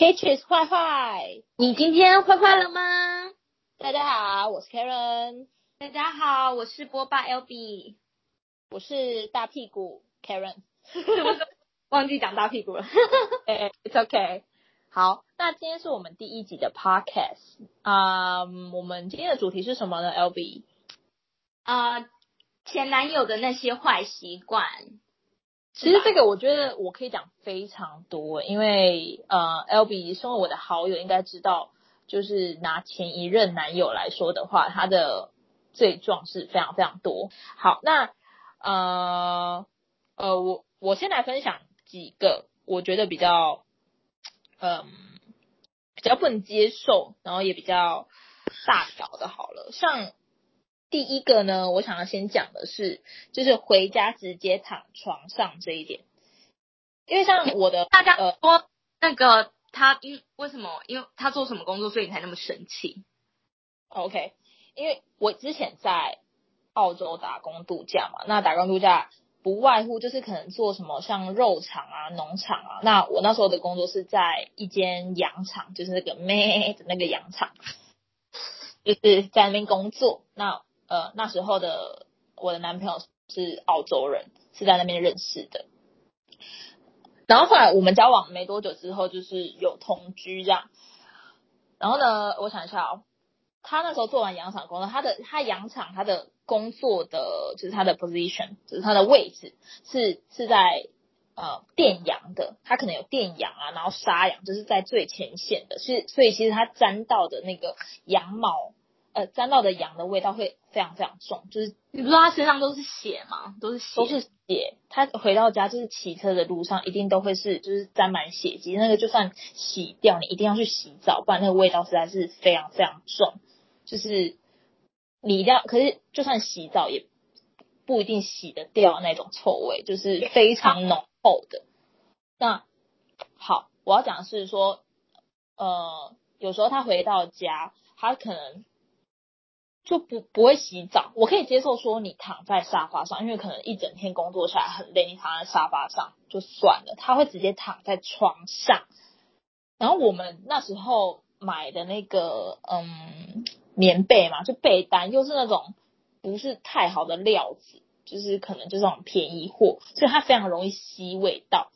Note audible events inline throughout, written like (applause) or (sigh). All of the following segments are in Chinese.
Peaches 坏坏，你今天坏坏了吗？大家好，我是 Karen。大家好，我是波霸 Albee。我是大屁股 Karen。忘记讲大屁股了。(laughs) 哎、hey,，It's OK。好，那今天是我们第一集的 Podcast。啊、um,，我们今天的主题是什么呢？Albee。啊，前男友的那些坏习惯。其实这个我觉得我可以讲非常多，因为呃，Albee 身为我的好友应该知道，就是拿前一任男友来说的话，他的罪状是非常非常多。好，那呃呃，我我先来分享几个我觉得比较嗯、呃、比较不能接受，然后也比较大条的，好了，像。第一个呢，我想要先讲的是，就是回家直接躺床上这一点，因为像我的大家说那个他因为什么？因为他做什么工作，所以你才那么生气？OK，因为我之前在澳洲打工度假嘛，那打工度假不外乎就是可能做什么像肉场啊、农场啊。那我那时候的工作是在一间羊场，就是那个咩的那个羊场，就是在那边工作。那呃，那时候的我的男朋友是澳洲人，是在那边认识的。然后后来我们交往没多久之后，就是有同居这样。然后呢，我想一下哦，他那时候做完养场工作，他的他养场他的工作的就是他的 position，就是他的位置是是在呃电羊的，他可能有电羊啊，然后杀羊，就是在最前线的。是所以其实他沾到的那个羊毛。呃，沾到的羊的味道会非常非常重，就是你不知道他身上都是血吗？都是血，都是血。他回到家就是骑车的路上，一定都会是就是沾满血迹。那个就算洗掉，你一定要去洗澡，不然那个味道实在是非常非常重。就是你一定要，可是就算洗澡也不一定洗得掉那种臭味，就是非常浓厚的。那好，我要讲的是说，呃，有时候他回到家，他可能。就不不会洗澡，我可以接受说你躺在沙发上，因为可能一整天工作下来很累，你躺在沙发上就算了。他会直接躺在床上，然后我们那时候买的那个嗯棉被嘛，就被单又是那种不是太好的料子，就是可能就是那种便宜货，所以它非常容易吸味道。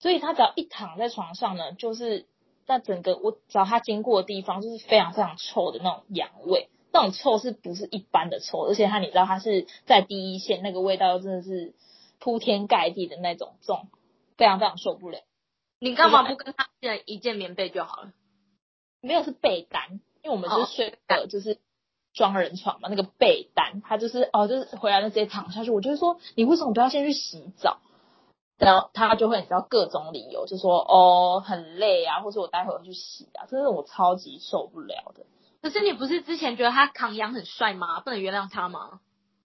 所以他只要一躺在床上呢，就是那整个我只要他经过的地方，就是非常非常臭的那种羊味。那种臭是不是一般的臭？而且它，你知道它是在第一线，那个味道真的是铺天盖地的那种重，非常非常受不了。你干嘛不跟他借一件棉被就好了？没有，是被单，因为我们是睡的就是双人床嘛，那个被单，他就是哦，就是回来就直接躺下去。我就说，你为什么不要先去洗澡？然后他就会你知道各种理由，就说哦很累啊，或者我待会儿去洗啊，真是我超级受不了的。可是你不是之前觉得他扛羊很帅吗？不能原谅他吗？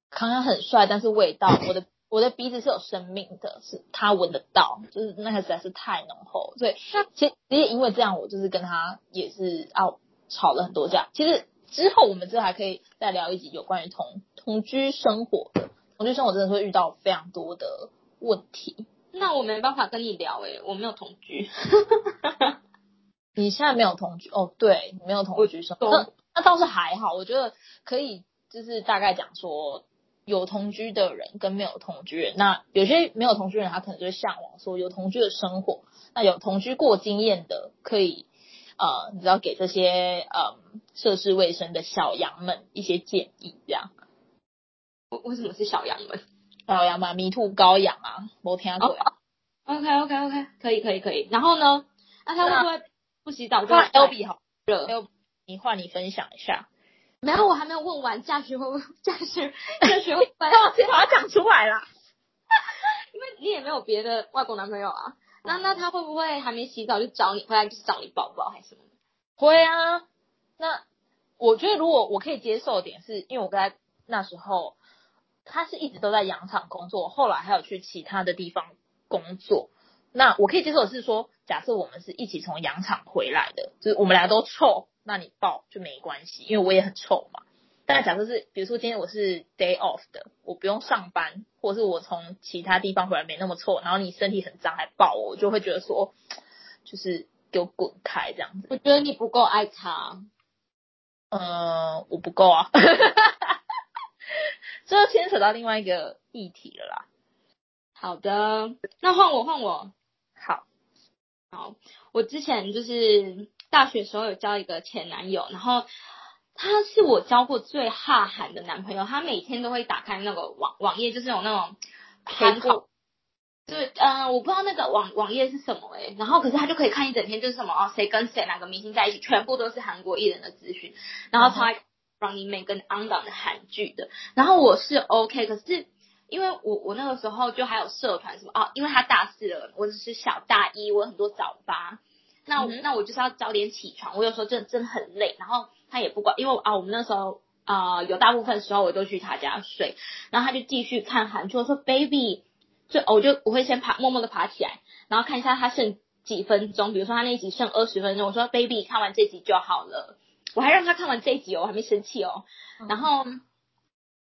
扛羊很帅，但是味道，我的我的鼻子是有生命的，是他闻得到，就是那个实在是太浓厚，所以其实也因为这样，我就是跟他也是啊吵了很多架。其实之后我们之后还可以再聊一集有关于同同居生活的，同居生活真的会遇到非常多的问题。那我没办法跟你聊诶、欸，我没有同居。(laughs) 你现在没有同居哦？对，没有同居生活，那那倒是还好。我觉得可以，就是大概讲说，有同居的人跟没有同居人，那有些没有同居人，他可能就会向往说有同居的生活。那有同居过经验的，可以呃，你知道给这些呃涉世未深的小羊们一些建议，这样。为为什么是小羊们？小羊嘛，迷途羔羊啊，摩天鬼。OK OK OK，可以可以可以。然后呢？那他会不会？不洗澡就 Albee 好热，你换你分享一下。没有，我还没有问完。驾训会不会？驾训驾训会？把我把它讲出来了。(laughs) 因为你也没有别的外国男朋友啊。那那他会不会还没洗澡就找你回来，就是找你抱抱还是什么？会啊。那我觉得如果我可以接受的点是，因为我跟他那时候他是一直都在羊场工作，后来还有去其他的地方工作。那我可以接受的是说，假设我们是一起从羊场回来的，就是我们俩都臭，那你抱就没关系，因为我也很臭嘛。但假设是，比如说今天我是 day off 的，我不用上班，或者是我从其他地方回来没那么臭，然后你身体很脏还抱我，我就会觉得说，就是给我滚开这样子。我觉得你不够爱他。嗯，我不够啊。(laughs) 这牵扯到另外一个议题了啦。好的，那换我换我。好，好，我之前就是大学时候有交一个前男友，然后他是我交过最哈韩的男朋友，他每天都会打开那个网网页，就是有那种韩国，对，嗯、呃，我不知道那个网网页是什么哎、欸，然后可是他就可以看一整天，就是什么哦，谁跟谁哪个明星在一起，全部都是韩国艺人的资讯，然后他 Running Man 跟 On 档的韩剧的，然后我是 OK，可是。因为我我那个时候就还有社团什么哦，因为他大四了，我只是小大一，我有很多早八，那我、嗯、那我就是要早点起床，我有时候真的真的很累，然后他也不管，因为啊我们那时候啊、呃、有大部分时候我都去他家睡，然后他就继续看韩剧，我说 baby，就我就我会先爬默默的爬起来，然后看一下他剩几分钟，比如说他那一集剩二十分钟，我说 baby 看完这集就好了，我还让他看完这集哦，我还没生气哦，然后。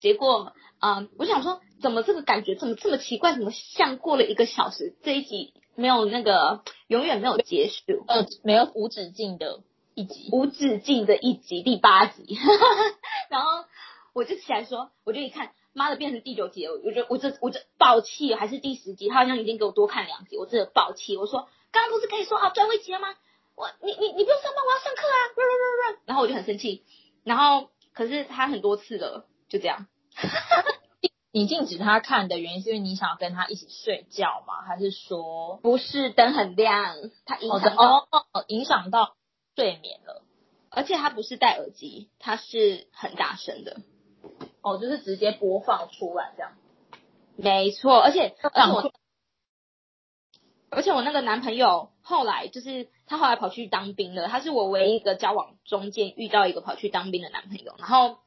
嗯结果，嗯，我想说，怎么这个感觉怎么这么奇怪？怎么像过了一个小时？这一集没有那个，永远没有结束，呃，没有无止境的一集，无止境的一集，第八集。(laughs) 然后我就起来说，我就一看，妈的，变成第九集了。我觉得我这我这爆气，还是第十集？他好像已经给我多看两集，我真的爆气。我说，刚刚不是可以说好最后一集了吗？我，你你你不用上班，我要上课啊！然后我就很生气。然后可是他很多次了。就这样，(laughs) 你禁止他看的原因是因为你想要跟他一起睡觉吗？还是说不是灯很亮，他影响哦哦影响到睡眠了？而且他不是戴耳机，他是很大声的，哦，就是直接播放出来这样。没错，而且而且我，而且我那个男朋友后来就是他后来跑去当兵了，他是我唯一一个交往中间遇到一个跑去当兵的男朋友，然后。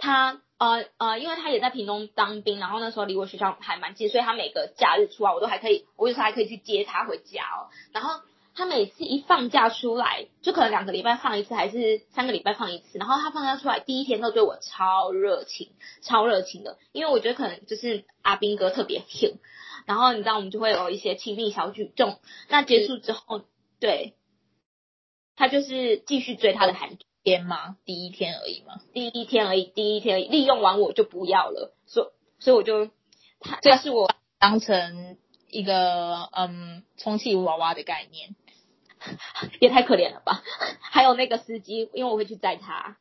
他呃呃，因为他也在屏东当兵，然后那时候离我学校还蛮近，所以他每个假日出来，我都还可以，我有时候还可以去接他回家哦。然后他每次一放假出来，就可能两个礼拜放一次，还是三个礼拜放一次。然后他放假出来第一天都对我超热情，超热情的，因为我觉得可能就是阿兵哥特别挺。然后你知道我们就会有一些亲密小举动。那结束之后，对，他就是继续追他的韩剧。天吗？第一天而已吗？第一天而已，第一天而已。利用完我就不要了，所以所以我就他这是我当成一个嗯充气娃娃的概念，(laughs) 也太可怜了吧？(laughs) 还有那个司机，因为我会去载他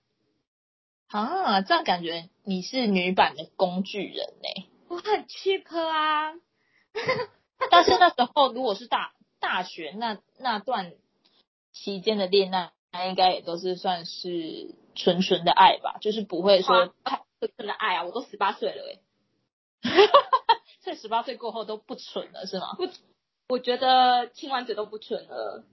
啊，这样感觉你是女版的工具人呢、欸。我很 cheap 啊，(laughs) 但是那时候如果是大大学那那段期间的恋爱。他应该也都是算是纯纯的爱吧，就是不会说纯纯的爱啊！我都十八岁了哎，(laughs) 所以十八岁过后都不纯了是吗？不，我觉得亲完嘴都不纯了。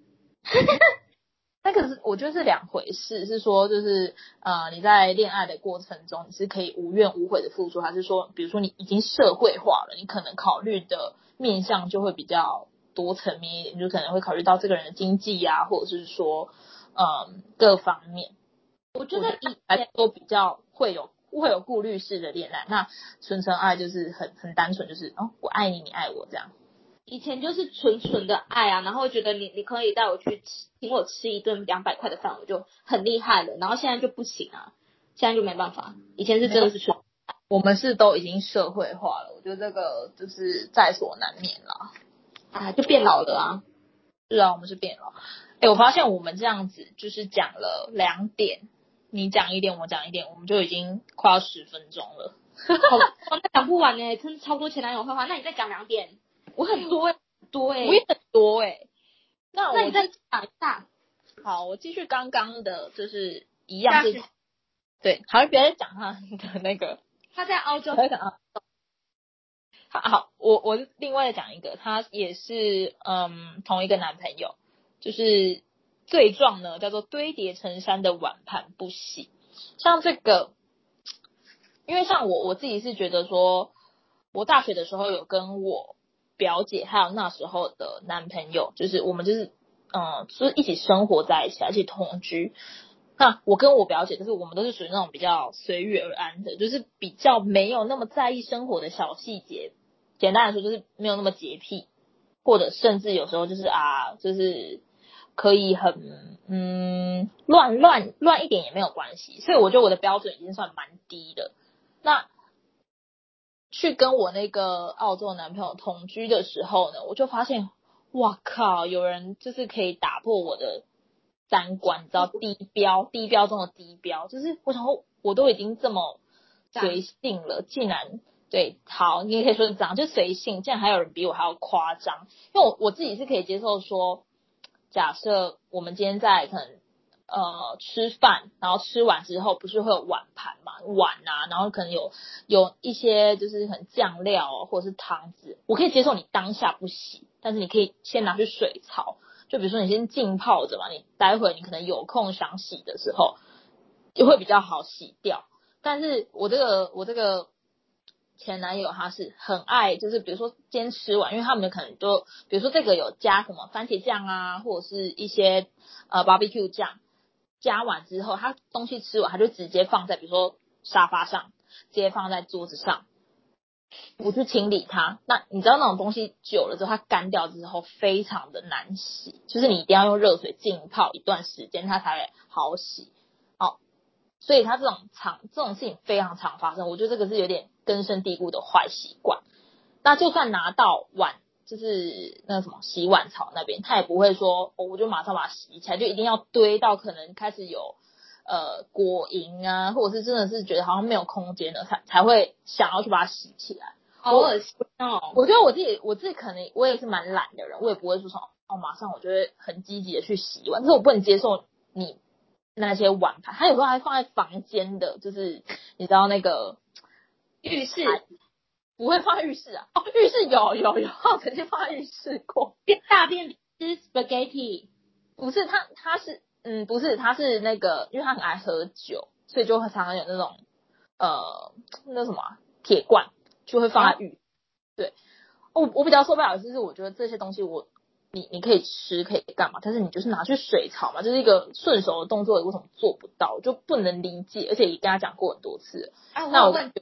(laughs) 那可是我觉得是两回事，是说就是呃你在恋爱的过程中你是可以无怨无悔的付出，还是说比如说你已经社会化了，你可能考虑的面向就会比较多层面一点，就可能会考虑到这个人的经济啊，或者是说。嗯，各方面，我觉得一来都比较会有会有顾虑式的恋爱，那纯纯爱就是很很单纯，就是哦，我爱你，你爱我这样。以前就是纯纯的爱啊，然后觉得你你可以带我去吃，请我吃一顿两百块的饭，我就很厉害了。然后现在就不行啊，现在就没办法。以前是真的是纯，我们是都已经社会化了，我觉得这个就是在所难免了啊，就变老了啊。是啊，我们是变老。欸、我发现我们这样子就是讲了两点，你讲一点，我讲一点，我们就已经快要十分钟了。好，那讲不完哎，真的超多前男友坏话。那你再讲两点，我很多哎，多哎，我也很多哎。那我那你再讲一下。好，我继续刚刚的，就是一样是，对，好像别人讲他的那个，他在澳洲。好好，我我另外讲一个，他也是嗯同一个男朋友。就是罪状呢，叫做堆叠成山的碗盘不洗。像这个，因为像我我自己是觉得说，我大学的时候有跟我表姐还有那时候的男朋友，就是我们就是嗯，就是一起生活在一起，而且同居。那我跟我表姐，就是我们都是属于那种比较随遇而安的，就是比较没有那么在意生活的小细节。简单来说，就是没有那么洁癖，或者甚至有时候就是啊，就是。可以很嗯乱乱乱一点也没有关系，所以我觉得我的标准已经算蛮低的。那去跟我那个澳洲男朋友同居的时候呢，我就发现，哇靠，有人就是可以打破我的三观，你知道低标，低标中的低标，就是我想说，我都已经这么随性了，竟然。对，好，你也可以说是这样，就随性。竟然还有人比我还要夸张，因为我我自己是可以接受说，假设我们今天在可能呃吃饭，然后吃完之后不是会有碗盘嘛，碗啊，然后可能有有一些就是很酱料或者是汤汁，我可以接受你当下不洗，但是你可以先拿去水槽，就比如说你先浸泡着嘛，你待会你可能有空想洗的时候，就会比较好洗掉。但是我这个我这个。前男友他是很爱，就是比如说先吃完，因为他们可能都，比如说这个有加什么番茄酱啊，或者是一些呃 barbecue 酱，加完之后，他东西吃完，他就直接放在比如说沙发上，直接放在桌子上，不去清理它。那你知道那种东西久了之后，它干掉之后非常的难洗，就是你一定要用热水浸泡一段时间，它才会好洗。好所以他这种常这种事情非常常发生，我觉得这个是有点根深蒂固的坏习惯。那就算拿到碗，就是那什么洗碗槽那边，他也不会说，哦，我就马上把它洗起来，就一定要堆到可能开始有呃果蝇啊，或者是真的是觉得好像没有空间了，才才会想要去把它洗起来。好恶心哦！我觉得我自己我自己可能我也是蛮懒的人，我也不会说什么哦，马上我就会很积极的去洗碗，但是我不能接受你。那些碗盘，他有时候还放在房间的，就是你知道那个浴室不会放在浴室啊？哦，浴室有有有，(laughs) 曾经放在浴室过。大便吃 spaghetti，不是他，他是嗯，不是，他是那个，因为他很爱喝酒，所以就会常常有那种呃，那什么铁罐，就会放在浴。对，我我比较受不了的就是，我觉得这些东西我。你你可以吃可以干嘛？但是你就是拿去水槽嘛，就是一个顺手的动作，为什么做不到？就不能理解，而且也跟他讲过很多次。哎，那我问，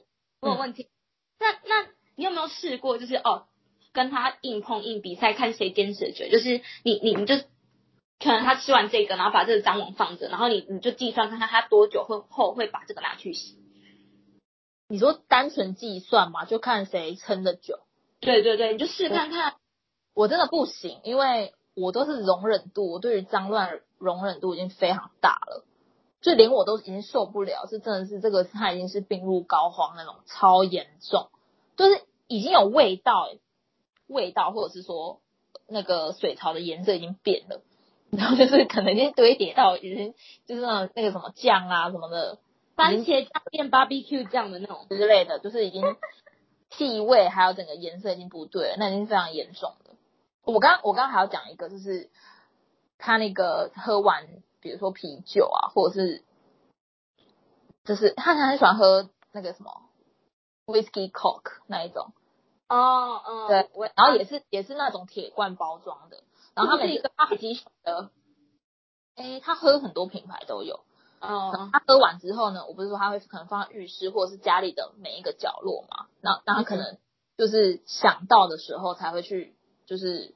我有问题。嗯、那那你有没有试过，就是哦，跟他硬碰硬比赛，看谁坚持的久？就是你你你就可能他吃完这个，然后把这个脏网放着，然后你你就计算看看他多久会后会把这个拿去洗。你说单纯计算嘛，就看谁撑的久。对对对，你就试看看。我真的不行，因为我都是容忍度，我对于脏乱容忍度已经非常大了，就连我都已经受不了，是真的是这个它已经是病入膏肓那种超严重，就是已经有味道，味道或者是说那个水槽的颜色已经变了，然后就是可能已经堆叠到已经就是那那个什么酱啊什么的，番茄酱变 barbecue 酱的那种之类的，就是已经气味还有整个颜色已经不对，那已经非常严重了。我刚我刚刚还要讲一个，就是他那个喝完，比如说啤酒啊，或者是就是他很喜欢喝那个什么 whiskey coke 那一种哦哦，嗯、对，然后也是也是那种铁罐包装的，然后他每次他很喜欢的，哎，他喝很多品牌都有，哦，他喝完之后呢，我不是说他会可能放在浴室或者是家里的每一个角落嘛，那那他可能就是想到的时候才会去。就是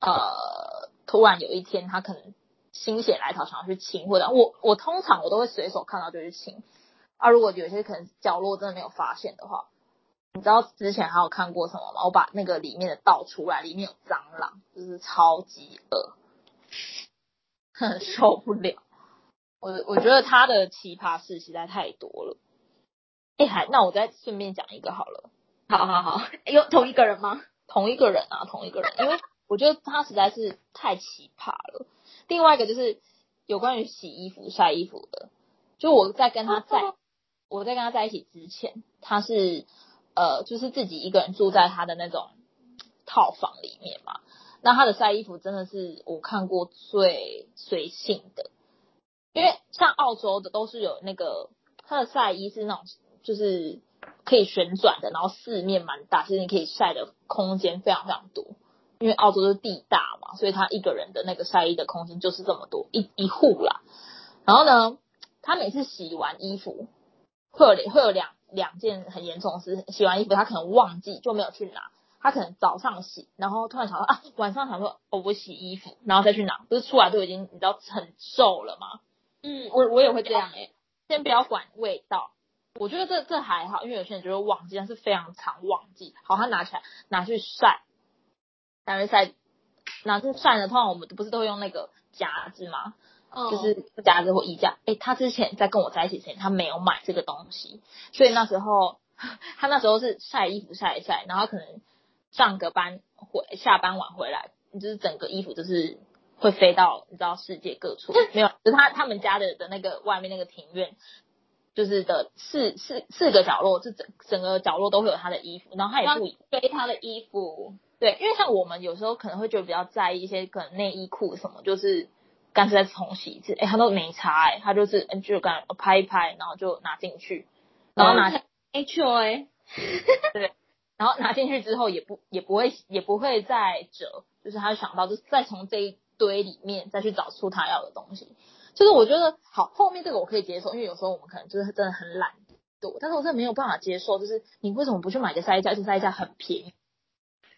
呃，突然有一天他可能心血来潮想要去清，或者我我通常我都会随手看到就去清。啊，如果有些可能角落真的没有发现的话，你知道之前还有看过什么吗？我把那个里面的倒出来，里面有蟑螂，就是超级恶，很 (laughs) 受不了。我我觉得他的奇葩事实在太多了。哎，还那我再顺便讲一个好了。好好好，(laughs) 有同一个人吗？同一个人啊，同一个人，因为我觉得他实在是太奇葩了。另外一个就是有关于洗衣服、晒衣服的，就我在跟他在，我在跟他在一起之前，他是呃，就是自己一个人住在他的那种套房里面嘛。那他的晒衣服真的是我看过最随性的，因为像澳洲的都是有那个他的晒衣是那种就是。可以旋转的，然后四面蛮大，其实你可以晒的空间非常非常多。因为澳洲是地大嘛，所以他一个人的那个晒衣的空间就是这么多，一一户啦。然后呢，他每次洗完衣服，会有会有两两件很严重的事，洗完衣服他可能忘记就没有去拿，他可能早上洗，然后突然想到啊，晚上想说哦，我洗衣服，然后再去拿，不是出来都已经你知道很皱了吗？嗯，我我也会这样诶、欸。先不要管味道，我觉得这这还好，因为有些人觉得忘记，但是非常常忘记。好，他拿起来拿去晒，拿去晒，拿去晒呢，通常我们不是都会用那个夹子吗？嗯，就是夹子或衣架。诶，他之前在跟我在一起之前，他没有买这个东西，所以那时候 (laughs) 他那时候是晒衣服晒一晒，然后可能上个班回下班晚回来，就是整个衣服就是。会飞到你知道世界各处，没有，就是他他们家的的那个外面那个庭院，就是的四四四个角落，这整整个角落都会有他的衣服，然后他也不飞他的衣服，对，因为像我们有时候可能会觉得比较在意一些可能内衣裤什么，就是干脆再重洗一次，哎，他都没擦，哎，他就是就刚拍一拍，然后就拿进去，然后拿 H O A，对，然后拿进去之后也不也不会也不会再折，就是他想到就是再从这一。堆里面再去找出他要的东西，就是我觉得好，后面这个我可以接受，因为有时候我们可能就是真的很懒惰，但是我真的没有办法接受，就是你为什么不去买个晒衣架？就晒衣架很便宜，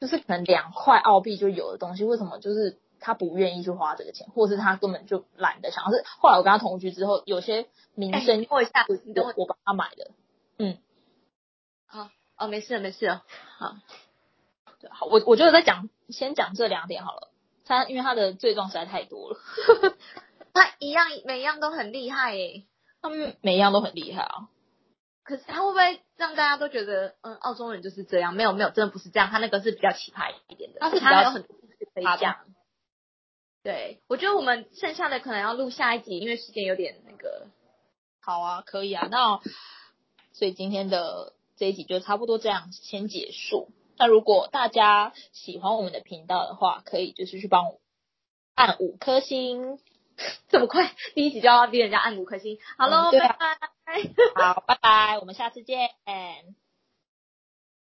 就是可能两块澳币就有的东西，为什么就是他不愿意去花这个钱，或者是他根本就懒得想要？是后来我跟他同居之后，有些民生货架我我帮他买的，嗯，好哦，没事了没事了，好，对，好，我我觉得在讲先讲这两点好了。他因为他的罪状实在太多了，(laughs) 他一样每一样都很厉害欸，他们每一样都很厉害啊。可是他会不会让大家都觉得，嗯，澳洲人就是这样？没有没有，真的不是这样。他那个是比较奇葩一点的，但是他还有很多可以讲。对，我觉得我们剩下的可能要录下一集，因为时间有点那个。好啊，可以啊。那所以今天的这一集就差不多这样先结束。那如果大家喜欢我们的频道的话，可以就是去帮我按五颗星。(laughs) 这么快，第一集就要逼人家按五颗星？好喽，嗯啊、拜拜。好，拜拜，我们下次见。